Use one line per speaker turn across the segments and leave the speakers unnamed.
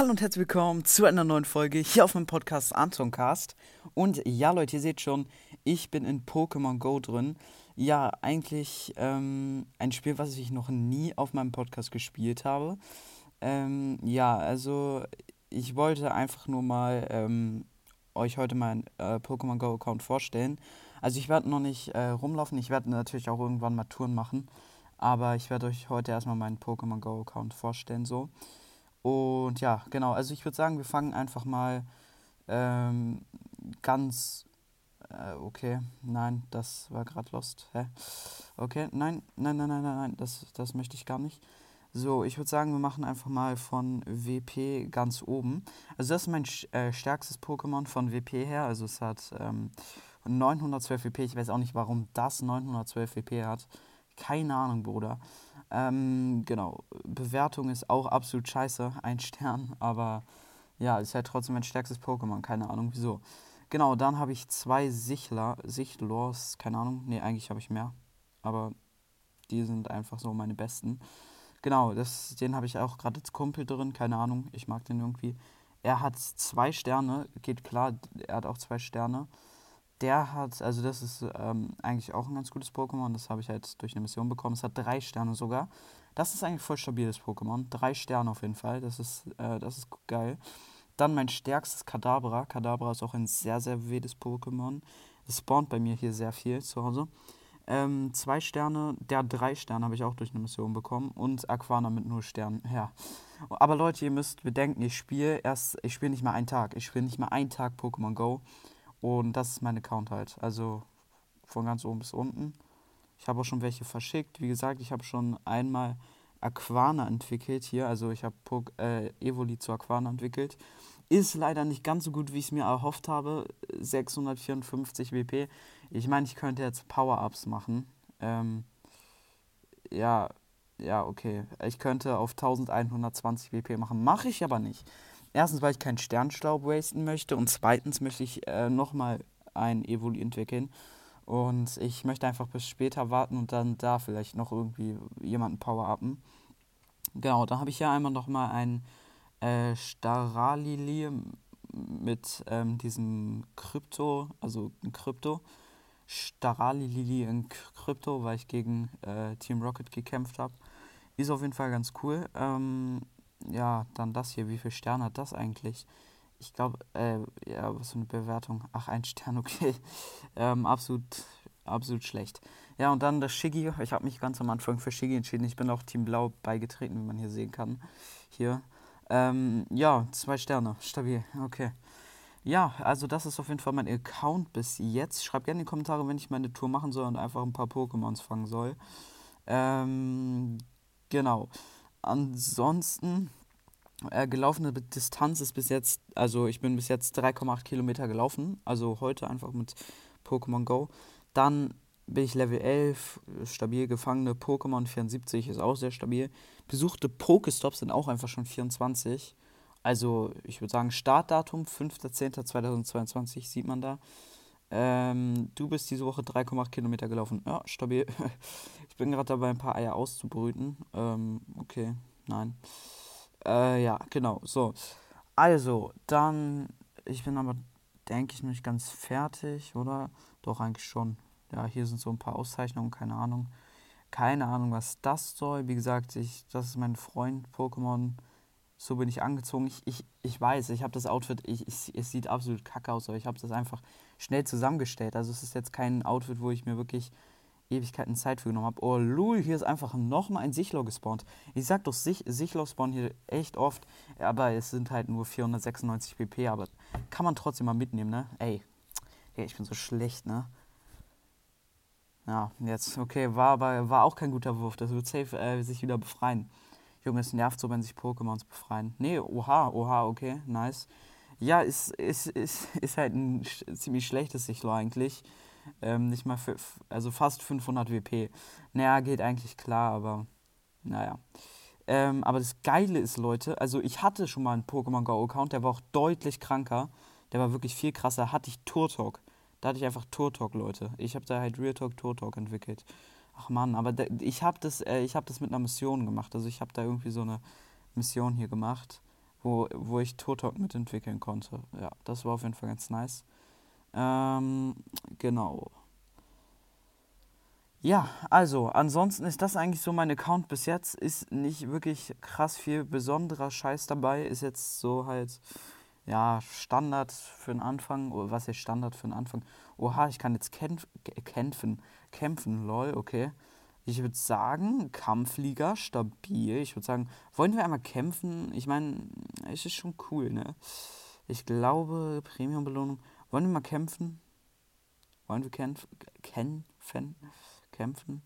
Hallo und herzlich willkommen zu einer neuen Folge hier auf meinem Podcast Antoncast. Und ja, Leute, ihr seht schon, ich bin in Pokémon Go drin. Ja, eigentlich ähm, ein Spiel, was ich noch nie auf meinem Podcast gespielt habe. Ähm, ja, also ich wollte einfach nur mal ähm, euch heute meinen äh, Pokémon Go Account vorstellen. Also ich werde noch nicht äh, rumlaufen, ich werde natürlich auch irgendwann mal Touren machen. Aber ich werde euch heute erstmal meinen Pokémon Go Account vorstellen so. Und ja, genau, also ich würde sagen, wir fangen einfach mal ähm, ganz. Äh, okay, nein, das war gerade Lost. Hä? Okay, nein, nein, nein, nein, nein, nein, das, das möchte ich gar nicht. So, ich würde sagen, wir machen einfach mal von WP ganz oben. Also das ist mein äh, stärkstes Pokémon von WP her. Also es hat ähm, 912 WP. Ich weiß auch nicht, warum das 912 WP hat. Keine Ahnung, Bruder. Ähm, genau, Bewertung ist auch absolut scheiße, ein Stern, aber ja, ist halt trotzdem mein stärkstes Pokémon, keine Ahnung wieso. Genau, dann habe ich zwei Sichler, Sichlors, keine Ahnung, nee, eigentlich habe ich mehr, aber die sind einfach so meine besten. Genau, das, den habe ich auch gerade als Kumpel drin, keine Ahnung, ich mag den irgendwie. Er hat zwei Sterne, geht klar, er hat auch zwei Sterne der hat, also das ist ähm, eigentlich auch ein ganz gutes Pokémon. Das habe ich halt durch eine Mission bekommen. Es hat drei Sterne sogar. Das ist eigentlich voll stabiles Pokémon. Drei Sterne auf jeden Fall. Das ist, äh, das ist geil. Dann mein stärkstes Kadabra. Kadabra ist auch ein sehr, sehr wildes Pokémon. Es spawnt bei mir hier sehr viel zu Hause. Ähm, zwei Sterne, der drei Sterne habe ich auch durch eine Mission bekommen. Und Aquana mit nur Sternen. Ja. Aber Leute, ihr müsst bedenken, ich spiele erst, ich spiele nicht mal einen Tag. Ich spiele nicht mal einen Tag Pokémon Go. Und das ist mein Account halt. Also von ganz oben bis unten. Ich habe auch schon welche verschickt. Wie gesagt, ich habe schon einmal Aquana entwickelt hier. Also ich habe äh, Evoli zu Aquana entwickelt. Ist leider nicht ganz so gut, wie ich es mir erhofft habe. 654 WP. Ich meine, ich könnte jetzt Power-Ups machen. Ähm, ja, ja, okay. Ich könnte auf 1120 WP machen. Mache ich aber nicht. Erstens, weil ich keinen Sternstaub wasten möchte und zweitens möchte ich äh, nochmal ein Evoli entwickeln. Und ich möchte einfach bis später warten und dann da vielleicht noch irgendwie jemanden power-upen. Genau, dann habe ich hier einmal nochmal ein äh, Staralili mit ähm, diesem Krypto, also ein Krypto. Staralili in Krypto, weil ich gegen äh, Team Rocket gekämpft habe. Ist auf jeden Fall ganz cool. Ähm, ja, dann das hier. Wie viele Sterne hat das eigentlich? Ich glaube, äh, ja, was für eine Bewertung. Ach, ein Stern, okay. ähm, absolut, absolut schlecht. Ja, und dann das Shiggy. Ich habe mich ganz am Anfang für Shiggy entschieden. Ich bin auch Team Blau beigetreten, wie man hier sehen kann. Hier. Ähm, ja, zwei Sterne. Stabil. Okay. Ja, also das ist auf jeden Fall mein Account bis jetzt. Schreibt gerne in die Kommentare, wenn ich meine Tour machen soll und einfach ein paar Pokémons fangen soll. Ähm, genau. Ansonsten, äh, gelaufene Distanz ist bis jetzt, also ich bin bis jetzt 3,8 Kilometer gelaufen, also heute einfach mit Pokémon Go. Dann bin ich Level 11, stabil gefangene Pokémon 74 ist auch sehr stabil. Besuchte Pokestops sind auch einfach schon 24. Also ich würde sagen Startdatum 5.10.2022 sieht man da. Ähm, du bist diese Woche 3,8 Kilometer gelaufen. Ja, stabil. ich bin gerade dabei, ein paar Eier auszubrüten. Ähm, okay, nein. Äh, ja, genau. So. Also, dann. Ich bin aber, denke ich, nicht ganz fertig, oder? Doch, eigentlich schon. Ja, hier sind so ein paar Auszeichnungen, keine Ahnung. Keine Ahnung, was das soll. Wie gesagt, ich, das ist mein Freund Pokémon so bin ich angezogen. Ich, ich, ich weiß, ich habe das Outfit, ich, ich, es sieht absolut kacke aus, aber ich habe das einfach schnell zusammengestellt. Also es ist jetzt kein Outfit, wo ich mir wirklich Ewigkeiten Zeit für genommen habe. Oh lul, hier ist einfach nochmal ein Sichlor gespawnt. Ich sag doch, Sich Sichlor spawnen hier echt oft, aber es sind halt nur 496 pp, aber kann man trotzdem mal mitnehmen, ne? Ey, ich bin so schlecht, ne? Ja, jetzt, okay, war aber war auch kein guter Wurf. Das wird safe äh, sich wieder befreien. Junge, es nervt so, wenn sich Pokémons befreien. Nee, oha, oha, okay, nice. Ja, ist, ist, ist, ist halt ein ziemlich schlechtes Sichlo eigentlich. Ähm, nicht mal für, also fast 500 WP. Naja, geht eigentlich klar, aber naja. Ähm, aber das Geile ist, Leute, also ich hatte schon mal einen Pokémon Go Account, der war auch deutlich kranker. Der war wirklich viel krasser. Hatte ich Turtok. Da hatte ich einfach Turtok, Leute. Ich habe da halt Real Talk Turtok entwickelt. Ach man, aber da, ich habe das, äh, hab das mit einer Mission gemacht. Also ich habe da irgendwie so eine Mission hier gemacht. wo, wo ich Turtok mitentwickeln konnte. Ja, das war auf jeden Fall ganz nice. Ähm, genau. Ja, also, ansonsten ist das eigentlich so mein Account bis jetzt. Ist nicht wirklich krass viel besonderer Scheiß dabei. Ist jetzt so halt, ja, Standard für den Anfang. Oder was ist Standard für den Anfang? Oha, ich kann jetzt kämpf kämpfen. Kämpfen, lol, okay. Ich würde sagen, Kampfliga, stabil. Ich würde sagen, wollen wir einmal kämpfen? Ich meine, es ist schon cool, ne? Ich glaube, Premium-Belohnung. Wollen wir mal kämpfen? Wollen wir kämpfen? Kämpfen? Kämpfen?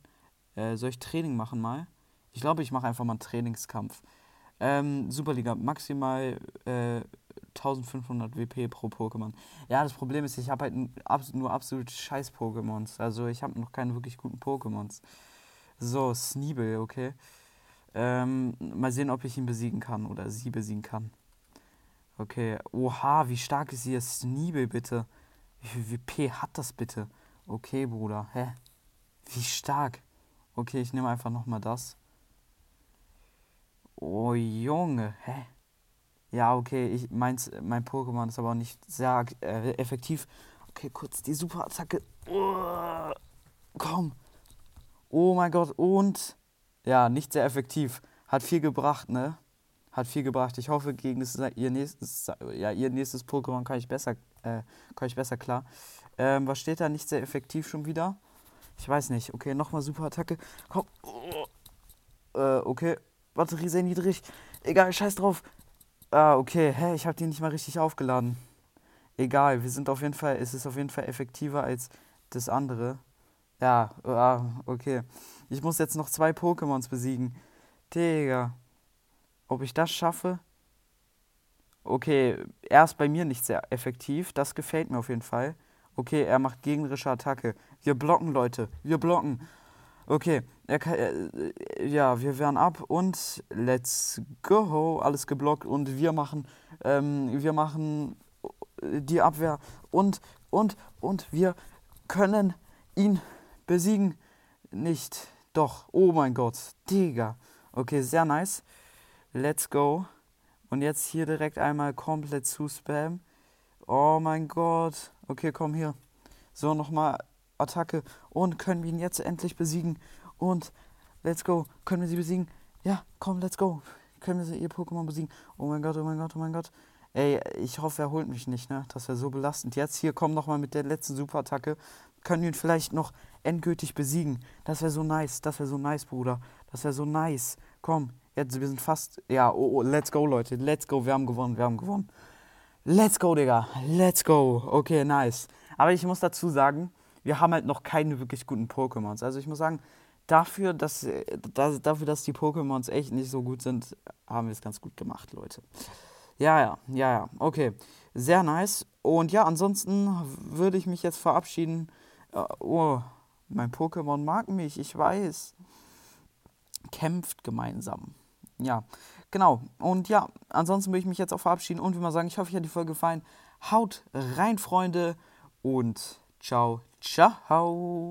Äh, soll ich Training machen mal? Ich glaube, ich mache einfach mal einen Trainingskampf. Ähm, Superliga, maximal äh, 1500 WP pro Pokémon. Ja, das Problem ist, ich habe halt nur absolut scheiß Pokémons. Also ich habe noch keine wirklich guten Pokémons. So, Sneebel, okay. Ähm, mal sehen, ob ich ihn besiegen kann oder sie besiegen kann. Okay, oha, wie stark ist hier Sneebel bitte? Wie viel WP hat das bitte? Okay, Bruder, hä? Wie stark? Okay, ich nehme einfach nochmal das. Oh, Junge, hä? Ja, okay, ich meins, mein Pokémon ist aber nicht sehr äh, effektiv. Okay, kurz die Superattacke. Komm. Oh mein Gott, und ja, nicht sehr effektiv. Hat viel gebracht, ne? Hat viel gebracht. Ich hoffe, gegen das, ihr nächstes, ja, ihr nächstes Pokémon kann ich besser, äh, kann ich besser klar. Ähm, was steht da? Nicht sehr effektiv schon wieder? Ich weiß nicht. Okay, nochmal Superattacke. Komm. Oh. Äh, okay. Batterie sehr niedrig. Egal, scheiß drauf. Ah, okay. Hä, ich habe die nicht mal richtig aufgeladen. Egal, wir sind auf jeden Fall, es ist auf jeden Fall effektiver als das andere. Ja, ah, okay. Ich muss jetzt noch zwei Pokémons besiegen. Digga. Ob ich das schaffe? Okay, er ist bei mir nicht sehr effektiv. Das gefällt mir auf jeden Fall. Okay, er macht gegnerische Attacke. Wir blocken, Leute. Wir blocken. Okay, ja, wir wehren ab und let's go. Alles geblockt und wir machen, ähm, wir machen die Abwehr und, und, und wir können ihn besiegen nicht. Doch. Oh mein Gott. Digga. Okay, sehr nice. Let's go. Und jetzt hier direkt einmal komplett zu spam. Oh mein Gott. Okay, komm hier. So, nochmal Attacke. Und können wir ihn jetzt endlich besiegen. Und let's go. Können wir sie besiegen? Ja, komm, let's go. Können wir sie, ihr Pokémon besiegen? Oh mein Gott, oh mein Gott, oh mein Gott. Ey, ich hoffe, er holt mich nicht, ne? Das wäre so belastend. Jetzt hier, komm nochmal mit der letzten Superattacke. Können wir ihn vielleicht noch endgültig besiegen. Das wäre so nice, das wäre so nice, Bruder. Das wäre so nice. Komm, jetzt, wir sind fast, ja, oh, oh, let's go, Leute, let's go, wir haben gewonnen, wir haben gewonnen. Let's go, Digga, let's go. Okay, nice. Aber ich muss dazu sagen, wir haben halt noch keine wirklich guten Pokémons. Also ich muss sagen, dafür, dass, dass, dafür, dass die Pokémons echt nicht so gut sind, haben wir es ganz gut gemacht, Leute. Ja, ja, ja, ja, okay. Sehr nice. Und ja, ansonsten würde ich mich jetzt verabschieden. Uh, oh, mein Pokémon mag mich, ich weiß. Kämpft gemeinsam. Ja, genau. Und ja, ansonsten würde ich mich jetzt auch verabschieden und wie mal sagen, ich hoffe, euch hat die Folge gefallen. Haut rein, Freunde, und ciao, ciao.